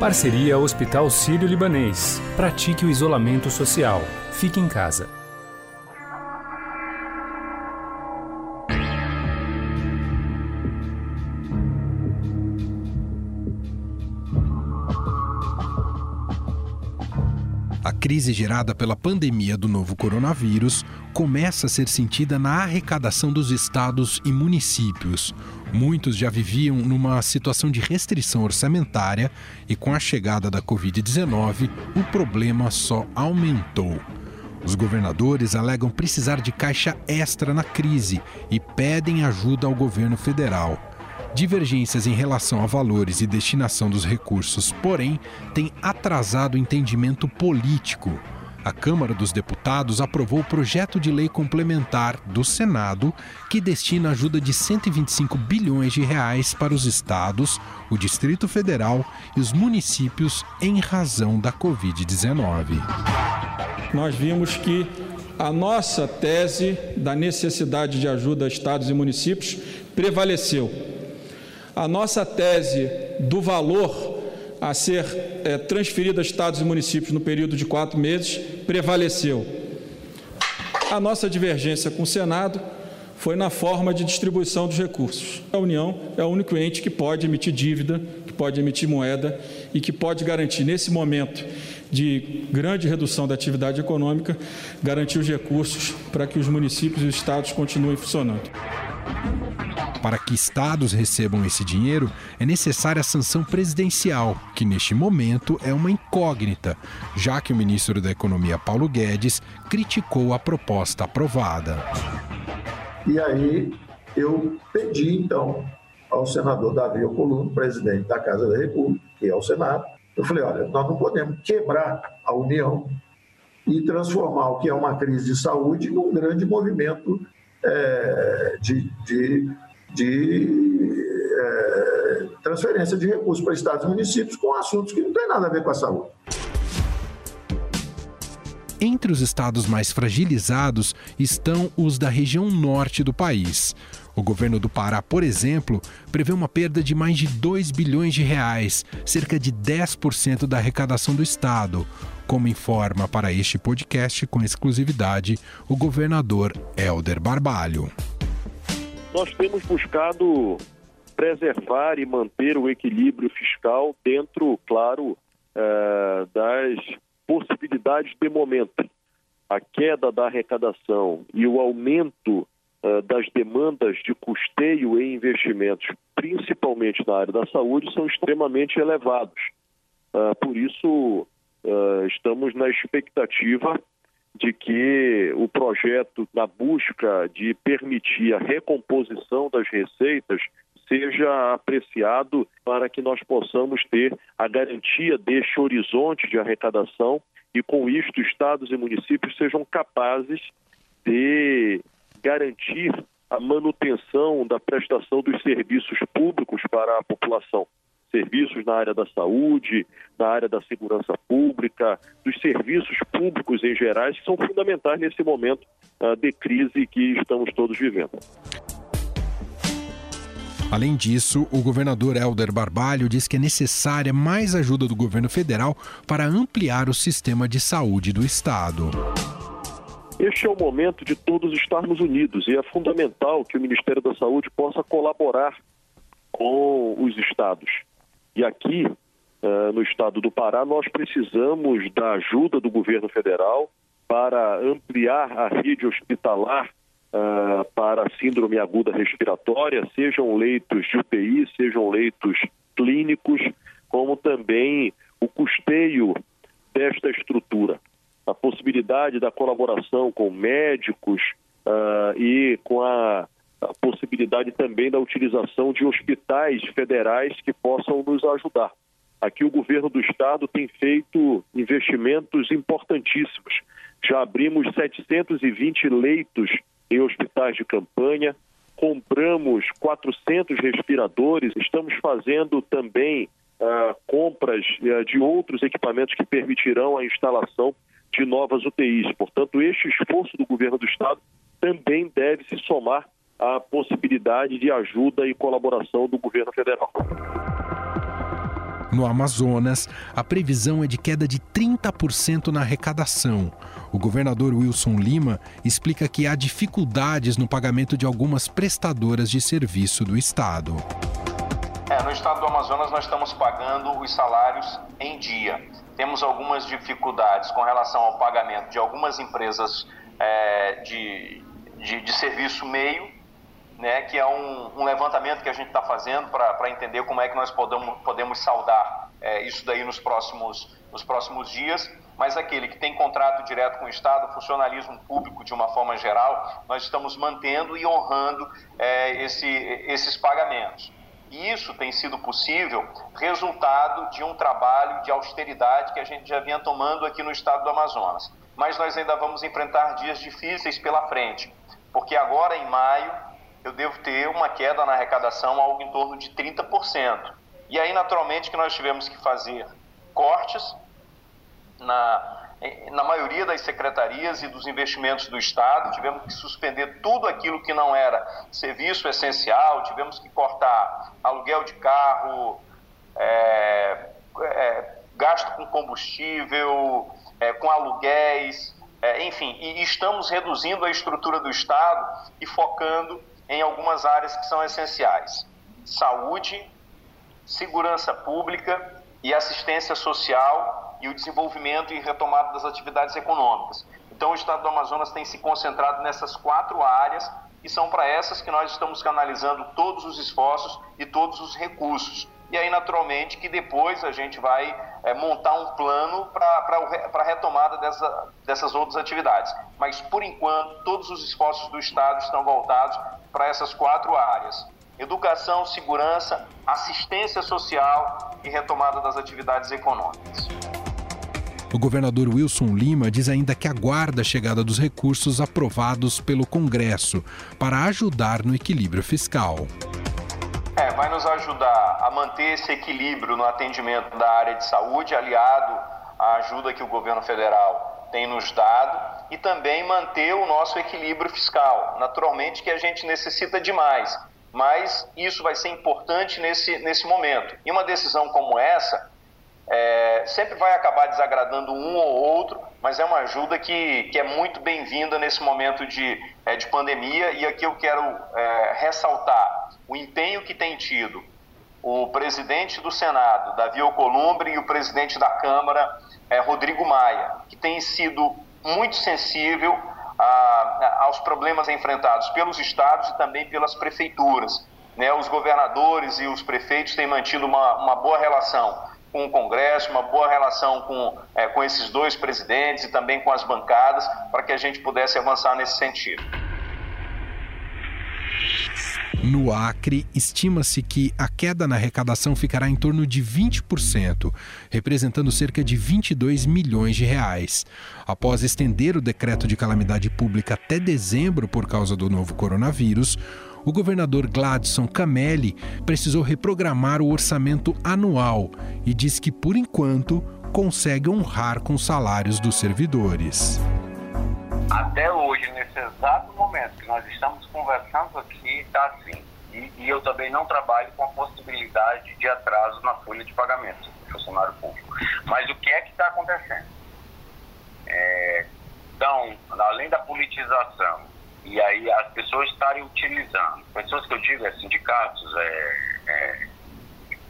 Parceria Hospital Sírio-Libanês. Pratique o isolamento social. Fique em casa. Crise gerada pela pandemia do novo coronavírus começa a ser sentida na arrecadação dos estados e municípios. Muitos já viviam numa situação de restrição orçamentária e, com a chegada da Covid-19, o problema só aumentou. Os governadores alegam precisar de caixa extra na crise e pedem ajuda ao governo federal. Divergências em relação a valores e destinação dos recursos, porém, têm atrasado o entendimento político. A Câmara dos Deputados aprovou o projeto de lei complementar do Senado que destina ajuda de 125 bilhões de reais para os estados, o Distrito Federal e os municípios em razão da Covid-19. Nós vimos que a nossa tese da necessidade de ajuda a estados e municípios prevaleceu a nossa tese do valor a ser é, transferido a estados e municípios no período de quatro meses prevaleceu. A nossa divergência com o Senado foi na forma de distribuição dos recursos. A União é o único ente que pode emitir dívida, que pode emitir moeda e que pode garantir, nesse momento de grande redução da atividade econômica, garantir os recursos para que os municípios e os estados continuem funcionando. Para que estados recebam esse dinheiro, é necessária a sanção presidencial, que neste momento é uma incógnita, já que o ministro da Economia Paulo Guedes criticou a proposta aprovada. E aí eu pedi então ao senador Davi Alcolumbre, presidente da Casa da República, que é o Senado, eu falei, olha, nós não podemos quebrar a União e transformar o que é uma crise de saúde num grande movimento é, de, de de é, transferência de recursos para estados e municípios com assuntos que não têm nada a ver com a saúde. Entre os estados mais fragilizados estão os da região norte do país. O governo do Pará, por exemplo, prevê uma perda de mais de 2 bilhões de reais, cerca de 10% da arrecadação do estado, como informa para este podcast com exclusividade o governador Helder Barbalho nós temos buscado preservar e manter o equilíbrio fiscal dentro, claro, eh, das possibilidades de momento. A queda da arrecadação e o aumento eh, das demandas de custeio e investimentos, principalmente na área da saúde, são extremamente elevados. Eh, por isso, estamos na expectativa de que o projeto na busca de permitir a recomposição das receitas seja apreciado para que nós possamos ter a garantia deste horizonte de arrecadação e com isto estados e municípios sejam capazes de garantir a manutenção da prestação dos serviços públicos para a população serviços na área da saúde, na área da segurança pública, dos serviços públicos em geral, que são fundamentais nesse momento uh, de crise que estamos todos vivendo. Além disso, o governador Helder Barbalho diz que é necessária mais ajuda do governo federal para ampliar o sistema de saúde do estado. Este é o momento de todos estarmos unidos e é fundamental que o Ministério da Saúde possa colaborar com os estados. E aqui, uh, no estado do Pará, nós precisamos da ajuda do governo federal para ampliar a rede hospitalar uh, para síndrome aguda respiratória, sejam leitos de UTI, sejam leitos clínicos, como também o custeio desta estrutura. A possibilidade da colaboração com médicos uh, e com a a possibilidade também da utilização de hospitais federais que possam nos ajudar. Aqui o governo do estado tem feito investimentos importantíssimos. Já abrimos 720 leitos em hospitais de campanha, compramos 400 respiradores, estamos fazendo também uh, compras uh, de outros equipamentos que permitirão a instalação de novas UTIs. Portanto, este esforço do governo do estado também deve se somar a possibilidade de ajuda e colaboração do governo federal. No Amazonas, a previsão é de queda de 30% na arrecadação. O governador Wilson Lima explica que há dificuldades no pagamento de algumas prestadoras de serviço do estado. É, no estado do Amazonas, nós estamos pagando os salários em dia. Temos algumas dificuldades com relação ao pagamento de algumas empresas é, de, de, de serviço meio né, que é um, um, levantamento que a gente está fazendo para entender como é que nós podemos, podemos saldar é, isso daí nos próximos, nos próximos dias. Mas aquele que tem contrato direto com o Estado, funcionalismo público de uma forma geral, nós estamos mantendo e honrando é, esse, esses pagamentos. E isso tem sido possível resultado de um trabalho de austeridade que a gente já vinha tomando aqui no estado do Amazonas. Mas nós ainda vamos enfrentar dias difíceis pela frente, porque agora em maio eu devo ter uma queda na arrecadação algo em torno de 30%. E aí, naturalmente, que nós tivemos que fazer cortes na, na maioria das secretarias e dos investimentos do Estado, tivemos que suspender tudo aquilo que não era serviço essencial, tivemos que cortar aluguel de carro, é, é, gasto com combustível, é, com aluguéis, é, enfim, e estamos reduzindo a estrutura do Estado e focando em algumas áreas que são essenciais: saúde, segurança pública e assistência social e o desenvolvimento e retomada das atividades econômicas. Então, o Estado do Amazonas tem se concentrado nessas quatro áreas e são para essas que nós estamos canalizando todos os esforços e todos os recursos. E aí, naturalmente, que depois a gente vai é, montar um plano para a retomada dessa, dessas outras atividades. Mas, por enquanto, todos os esforços do Estado estão voltados para essas quatro áreas: educação, segurança, assistência social e retomada das atividades econômicas. O governador Wilson Lima diz ainda que aguarda a chegada dos recursos aprovados pelo Congresso para ajudar no equilíbrio fiscal. É, vai nos ajudar a manter esse equilíbrio no atendimento da área de saúde, aliado à ajuda que o governo federal tem nos dado, e também manter o nosso equilíbrio fiscal. Naturalmente que a gente necessita de mais, mas isso vai ser importante nesse, nesse momento. E uma decisão como essa é, sempre vai acabar desagradando um ou outro, mas é uma ajuda que, que é muito bem-vinda nesse momento de, é, de pandemia. E aqui eu quero é, ressaltar o empenho que tem tido o presidente do Senado, Davi Alcolumbre, e o presidente da Câmara, é, Rodrigo Maia, que tem sido muito sensível a, aos problemas enfrentados pelos estados e também pelas prefeituras. Né? Os governadores e os prefeitos têm mantido uma, uma boa relação com o Congresso, uma boa relação com, é, com esses dois presidentes e também com as bancadas, para que a gente pudesse avançar nesse sentido. No Acre, estima-se que a queda na arrecadação ficará em torno de 20%, representando cerca de 22 milhões de reais. Após estender o decreto de calamidade pública até dezembro por causa do novo coronavírus, o governador Gladson Camelli precisou reprogramar o orçamento anual e diz que, por enquanto, consegue honrar com os salários dos servidores. Até hoje, nesse exato momento que nós estamos conversando aqui, está assim. E, e, eu também não trabalho com a possibilidade de atraso na folha de pagamento do funcionário público. Mas o que é que está acontecendo? É, então, além da politização, e aí as pessoas estarem utilizando, pessoas que eu digo, é sindicatos, é, é,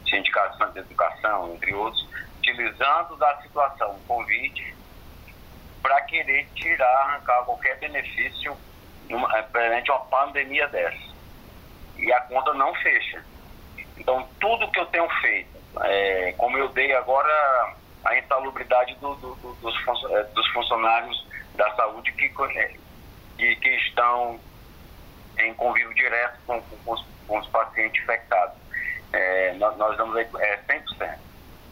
sindicatos de educação, entre outros, utilizando da situação Covid para querer tirar, arrancar qualquer benefício numa, perante uma pandemia dessa e a conta não fecha. Então, tudo que eu tenho feito, é, como eu dei agora a insalubridade do, do, do, dos, é, dos, funcionários da saúde que, que, que estão em convívio direto com, com, os, com os, pacientes infectados. É, nós, nós damos é, 100%.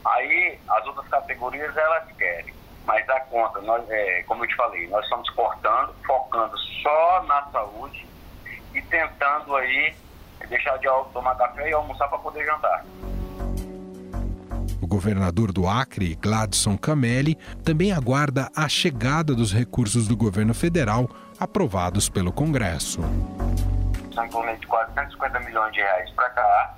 Aí, as outras categorias, elas querem. Mas a conta, nós, é, como eu te falei, nós estamos cortando, focando só na saúde e tentando aí deixar de tomar café e almoçar para poder jantar. O governador do Acre, Gladson Camelli, também aguarda a chegada dos recursos do governo federal aprovados pelo Congresso. São em torno de 450 milhões de reais para cá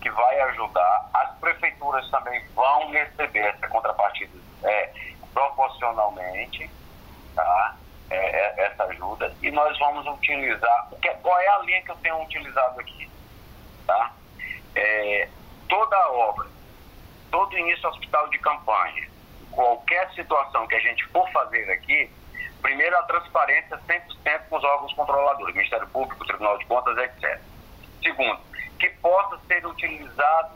que vai ajudar. As prefeituras também vão receber essa contrapartida é, proporcionalmente, tá? É, é, essa ajuda. E nós vamos utilizar. Qual é a linha que eu tenho utilizado aqui? Tá? É, toda obra, todo início hospital de campanha, qualquer situação que a gente for fazer aqui, primeiro a transparência 100% com os órgãos controladores, Ministério Público, Tribunal de Contas, etc. Segundo, que possa ser utilizado,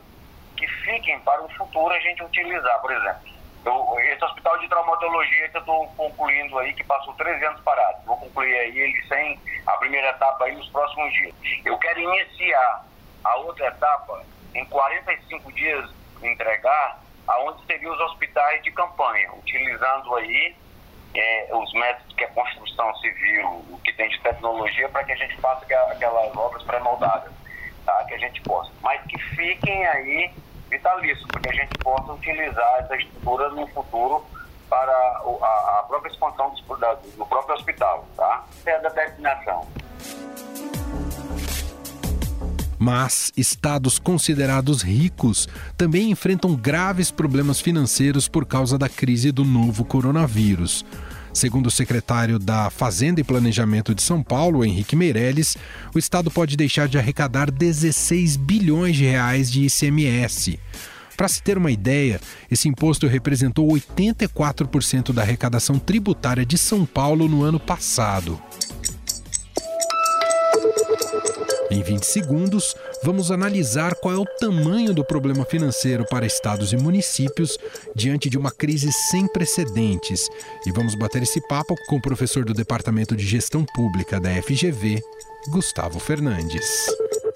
que fiquem para o futuro a gente utilizar. Por exemplo, eu, esse hospital de traumatologia que eu estou concluindo aí, que passou 13 anos parado, vou concluir aí ele sem a primeira etapa aí nos próximos dias. Eu quero iniciar a outra etapa em 45 dias, entregar aonde seriam os hospitais de campanha, utilizando aí é, os métodos que a construção civil, o que tem de tecnologia, para que a gente faça aquelas obras pré-moldadas tá? que a gente possa. Mas que fiquem aí vitalícios, porque a gente possa utilizar essa estrutura no futuro para a, a própria expansão do, do próprio hospital. Tá? É a determinação. Mas estados considerados ricos também enfrentam graves problemas financeiros por causa da crise do novo coronavírus. Segundo o secretário da Fazenda e Planejamento de São Paulo, Henrique Meirelles, o estado pode deixar de arrecadar 16 bilhões de reais de ICMS. Para se ter uma ideia, esse imposto representou 84% da arrecadação tributária de São Paulo no ano passado. Em 20 segundos, vamos analisar qual é o tamanho do problema financeiro para estados e municípios diante de uma crise sem precedentes. E vamos bater esse papo com o professor do Departamento de Gestão Pública da FGV, Gustavo Fernandes.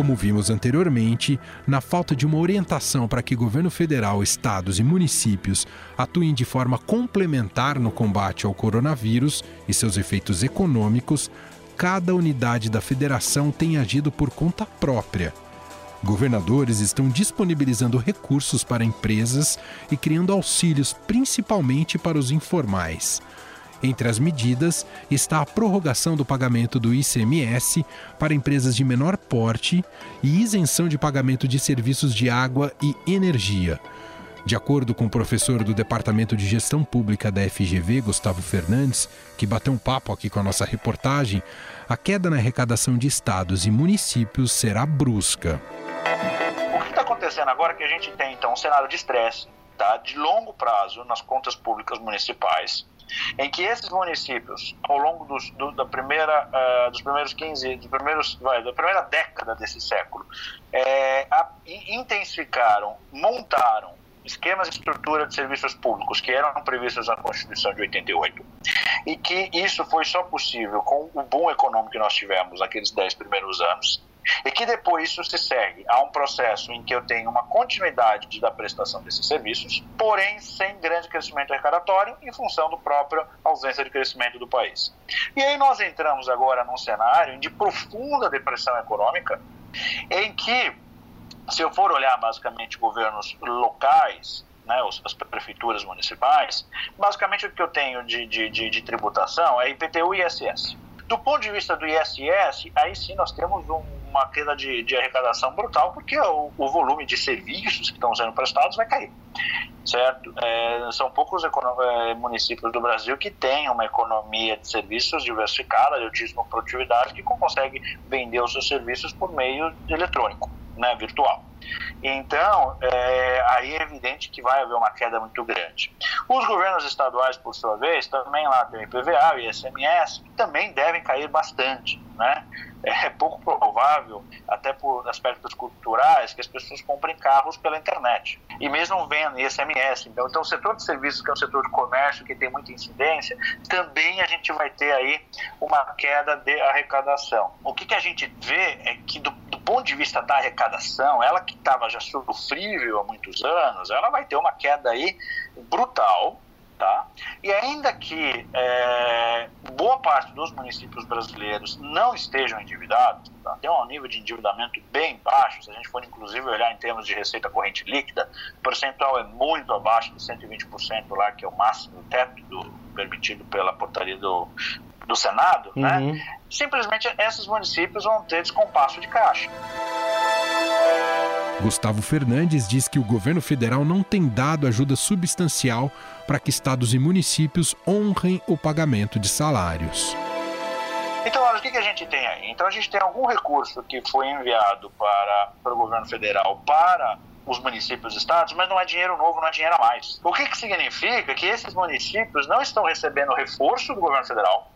Como vimos anteriormente, na falta de uma orientação para que governo federal, estados e municípios atuem de forma complementar no combate ao coronavírus e seus efeitos econômicos, cada unidade da federação tem agido por conta própria. Governadores estão disponibilizando recursos para empresas e criando auxílios principalmente para os informais. Entre as medidas está a prorrogação do pagamento do ICMS para empresas de menor porte e isenção de pagamento de serviços de água e energia. De acordo com o professor do Departamento de Gestão Pública da FGV, Gustavo Fernandes, que bateu um papo aqui com a nossa reportagem, a queda na arrecadação de estados e municípios será brusca. O que está acontecendo agora é que a gente tem então um cenário de estresse tá, de longo prazo nas contas públicas municipais em que esses municípios, ao longo dos, do, da primeira, uh, dos primeiros 15, dos primeiros, vai, da primeira década desse século, é, a, intensificaram, montaram esquemas de estrutura de serviços públicos que eram previstos na Constituição de 88 e que isso foi só possível com o boom econômico que nós tivemos naqueles dez primeiros anos e que depois isso se segue a um processo em que eu tenho uma continuidade da prestação desses serviços, porém sem grande crescimento arrecadatório em função do próprio ausência de crescimento do país. E aí nós entramos agora num cenário de profunda depressão econômica, em que, se eu for olhar basicamente governos locais, né, as prefeituras municipais, basicamente o que eu tenho de, de, de, de tributação é IPTU e ISS. Do ponto de vista do ISS, aí sim nós temos um uma queda de, de arrecadação brutal, porque o, o, volume de serviços que estão sendo prestados vai cair, certo? É, são poucos é, municípios do Brasil que têm uma economia de serviços diversificada, de altíssima produtividade, que consegue vender os seus serviços por meio eletrônico, né, virtual. Então, é, aí é evidente que vai haver uma queda muito grande. Os governos estaduais, por sua vez, também lá tem o IPVA e ICMS, que também devem cair bastante, né? É pouco provável, até por aspectos culturais, que as pessoas comprem carros pela internet. E mesmo vendo ISMS. Então, então, o setor de serviços, que é o setor de comércio, que tem muita incidência, também a gente vai ter aí uma queda de arrecadação. O que, que a gente vê é que, do, do ponto de vista da arrecadação, ela que estava já sofrível há muitos anos, ela vai ter uma queda aí brutal, Tá? E ainda que é, boa parte dos municípios brasileiros não estejam endividados, tá? tem um nível de endividamento bem baixo, se a gente for inclusive olhar em termos de receita corrente líquida, o percentual é muito abaixo de 120% lá, que é o máximo, teto do, permitido pela portaria do, do Senado, né? uhum. né? simplesmente esses municípios vão ter descompasso de caixa. Gustavo Fernandes diz que o governo federal não tem dado ajuda substancial para que estados e municípios honrem o pagamento de salários. Então, olha, o que, a gente tem aí? Então, a gente tem algum recurso que foi enviado para, para o governo federal para os municípios e estados, mas não é dinheiro novo, não é dinheiro a mais. O que, que significa que esses municípios não estão recebendo reforço do governo federal,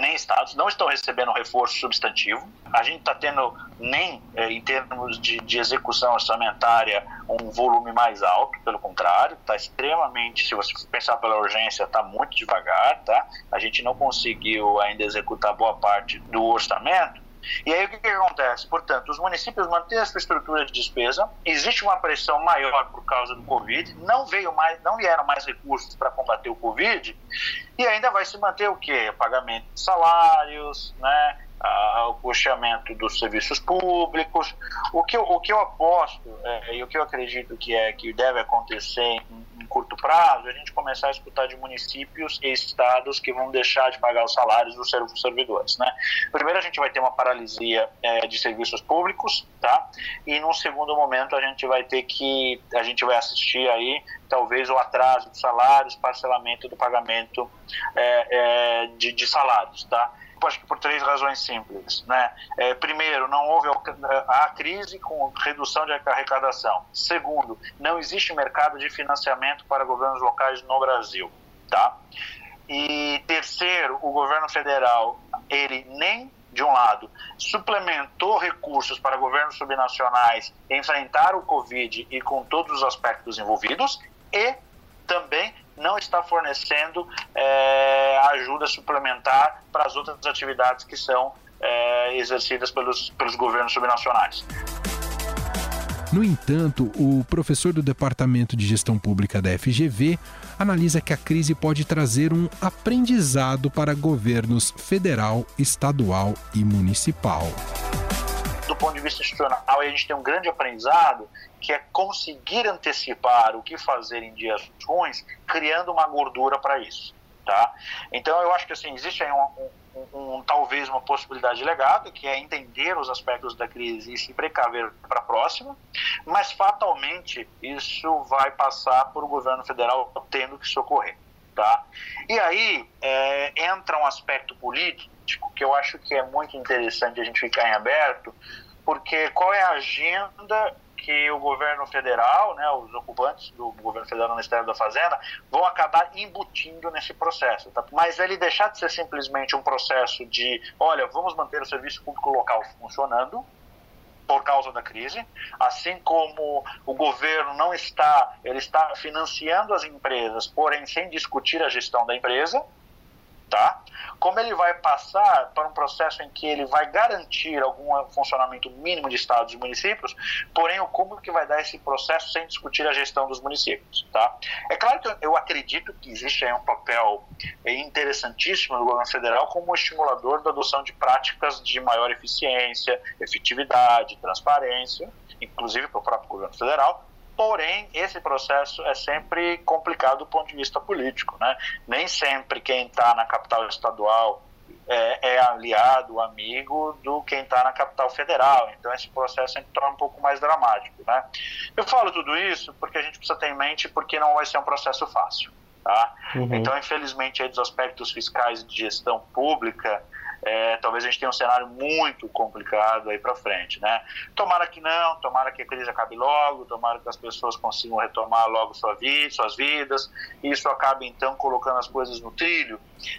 nem estados não estão recebendo reforço substantivo. A gente está tendo nem é, em termos de, de, execução orçamentária um volume mais alto, pelo contrário, está extremamente, se você pensar pela urgência, está muito devagar, tá? A gente não conseguiu ainda executar boa parte do orçamento. E aí o que, que, acontece? Portanto, os municípios mantêm a sua estrutura de despesa, existe uma pressão maior por causa do Covid, não veio mais, não vieram mais recursos para combater o Covid, e ainda vai se manter o quê? Pagamento de salários, né? O custeamento dos serviços públicos. O que eu, o que eu aposto é, e o que eu acredito que é que deve acontecer em, em, curto prazo, é a gente começar a escutar de municípios e estados que vão deixar de pagar os salários dos servidores. Né? Primeiro, a gente vai ter uma paralisia é, de serviços públicos, tá? E num segundo momento, a gente vai ter que a gente vai assistir aí talvez o atraso de salários, parcelamento do pagamento é, é de, de salários, tá? Acho que por três razões simples. Né? É, primeiro, não houve a crise com redução de arrecadação. Segundo, não existe mercado de financiamento para governos locais no Brasil. Tá? E terceiro, o governo federal, ele nem de um lado, suplementou recursos para governos subnacionais enfrentar o Covid e com todos os aspectos envolvidos, e também não está fornecendo é, ajuda suplementar para as outras atividades que são é, exercidas pelos, pelos governos subnacionais. No entanto, o professor do Departamento de Gestão Pública da FGV analisa que a crise pode trazer um aprendizado para governos federal, estadual e municipal vista institucional, a gente tem um grande aprendizado que é conseguir antecipar o que fazer em dias ruins, criando uma gordura para isso. Tá? Então eu acho que assim existe aí um, um, um, talvez uma possibilidade de legado que é entender os aspectos da crise e se precaver para a próxima, mas fatalmente isso vai passar por o governo federal tendo que socorrer, tá? E aí é, entra um aspecto político que eu acho que é muito interessante a gente ficar em aberto, porque qual é a agenda que o governo federal, né, os ocupantes do governo federal no Ministério da Fazenda, vão acabar embutindo nesse processo. Tá? Mas ele deixar de ser simplesmente um processo de, olha, vamos manter o serviço público local funcionando, por causa da crise, assim como o governo não está, ele está financiando as empresas, porém sem discutir a gestão da empresa, tá? Como ele vai passar para um processo em que ele vai garantir algum funcionamento mínimo de estados e municípios, porém o como que vai dar esse processo sem discutir a gestão dos municípios, tá? É claro que eu acredito que existe aí um papel interessantíssimo do governo federal como estimulador da adoção de práticas de maior eficiência, efetividade, transparência, inclusive para o próprio governo federal, Porém, esse processo é sempre complicado do ponto de vista político. Né? Nem sempre quem está na capital estadual é, é, aliado, amigo do quem está na capital federal. Então, esse processo sempre torna um pouco mais dramático. Né? Eu falo tudo isso porque a gente precisa ter em mente porque não vai ser um processo fácil. Tá? Uhum. Então, infelizmente, aí dos aspectos fiscais de gestão pública, é, talvez a gente tenha um cenário muito complicado aí para frente, né? Tomara que não, tomara que a crise acabe logo, tomara que as pessoas consigam retomar logo sua vida, suas vidas, e isso acabe então colocando as coisas no trilho,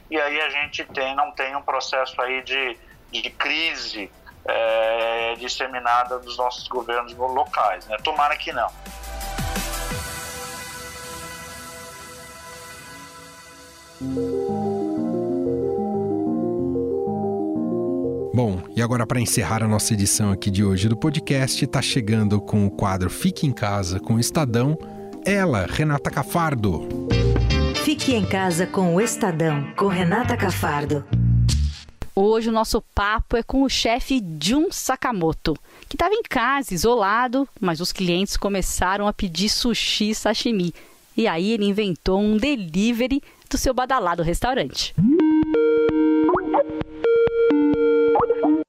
e aí a gente tem, não tem um processo aí de, de crise é, disseminada dos nossos governos locais, né? Tomara que não. Bom, e agora para encerrar a nossa edição aqui de hoje do podcast, está chegando com o quadro Fique em Casa com o Estadão, ela, Renata Cafardo. Fique em Casa com o Estadão, com Renata Cafardo. Hoje o nosso papo é com o chefe Jun Sakamoto, que estava em casa, isolado, mas os clientes começaram a pedir sushi e sashimi. E aí ele inventou um delivery do seu badalado restaurante.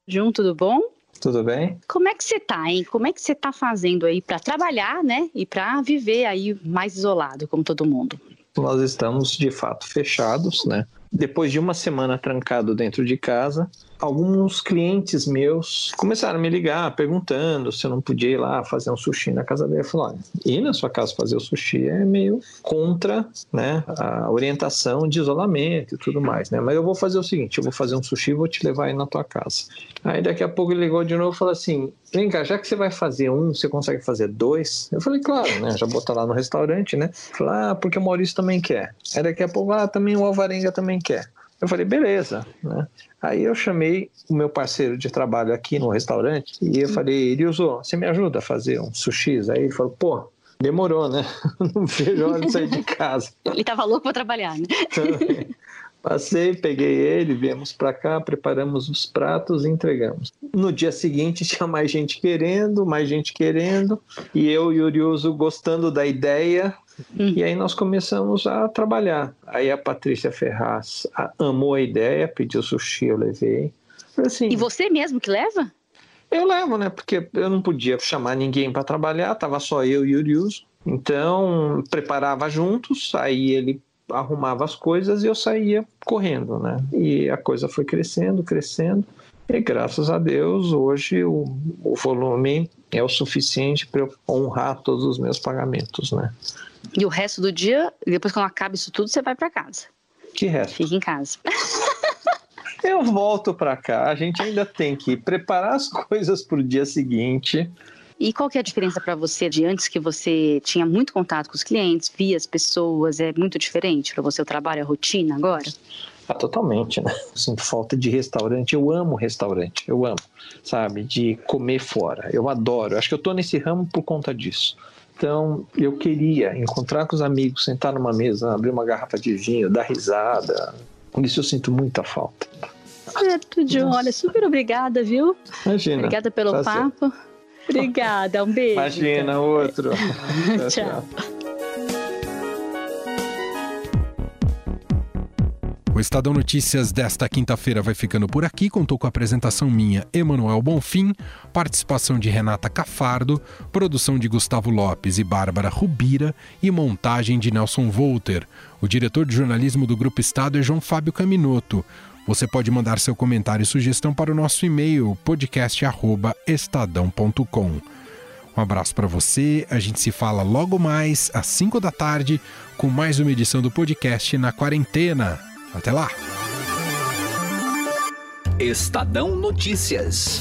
Jun, tudo bom? Tudo bem? Como é que você tá, hein? Como é que você tá fazendo aí para trabalhar, né? E para viver aí mais isolado, como todo mundo? Nós estamos de fato fechados, né? Depois de uma semana trancado dentro de casa, alguns clientes meus começaram a me ligar perguntando se eu não podia ir lá fazer um sushi na casa dele. Eu falei, olha, ir na sua casa fazer o sushi é meio contra né, a orientação de isolamento e tudo mais, né? Mas eu vou fazer o seguinte, eu vou fazer um sushi e vou te levar aí na tua casa. Aí daqui a pouco ele ligou de novo e falou assim, vem cá, já que você vai fazer um, você consegue fazer dois? Eu falei, claro, né? Já botar lá no restaurante, né? Falei, ah, porque o Maurício também quer. Aí daqui a pouco, ah, também o Alvarenga também quer. Eu falei, beleza, né? Aí eu chamei o meu parceiro de trabalho aqui no restaurante e eu falei, Ilioso, você me ajuda a fazer um sushi? Aí ele falou, pô, demorou, né? Não vejo a hora de sair de casa. ele tava louco para trabalhar, né? Passei, peguei ele, viemos para cá, preparamos os pratos e entregamos. No dia seguinte tinha mais gente querendo, mais gente querendo, e eu e o Uriuso gostando da ideia, Uhum. E aí nós começamos a trabalhar. Aí a Patrícia Ferraz amou a ideia, pediu sushi, eu levei. Assim, e você mesmo que leva? Eu levo, né? Porque eu não podia chamar ninguém para trabalhar, tava só eu e o Uriuso. Então, preparava juntos, aí ele arrumava as coisas e eu saía correndo, né? E a coisa foi crescendo, crescendo. E graças a Deus, hoje o, o volume é o suficiente para eu honrar todos os meus pagamentos, né? E o resto do dia, depois quando acaba isso tudo, você vai para casa. Que resto? Fica em casa. Eu volto para cá. A gente ainda tem que preparar as coisas para o dia seguinte. E qual que é a diferença para você de antes que você tinha muito contato com os clientes, via as pessoas? É muito diferente para você o trabalho, a rotina agora? Ah, totalmente, né? Sinto falta de restaurante. Eu amo restaurante, eu amo, sabe? De comer fora. Eu adoro. Acho que eu tô nesse ramo por conta disso. Então, eu queria encontrar com os amigos, sentar numa mesa, abrir uma garrafa de vinho, dar risada. Isso eu sinto muita falta. Certo, John. Olha, super obrigada, viu? Imagina. Obrigada pelo prazer. papo. Obrigada, um beijo. Imagina, outro. tchau. tchau. O Estadão Notícias desta quinta-feira vai ficando por aqui. Contou com a apresentação minha, Emanuel Bonfim, participação de Renata Cafardo, produção de Gustavo Lopes e Bárbara Rubira e montagem de Nelson Volter. O diretor de jornalismo do Grupo Estado é João Fábio Caminoto. Você pode mandar seu comentário e sugestão para o nosso e-mail podcast@estadão.com. Um abraço para você. A gente se fala logo mais às 5 da tarde com mais uma edição do podcast na quarentena. Até lá! Estadão Notícias.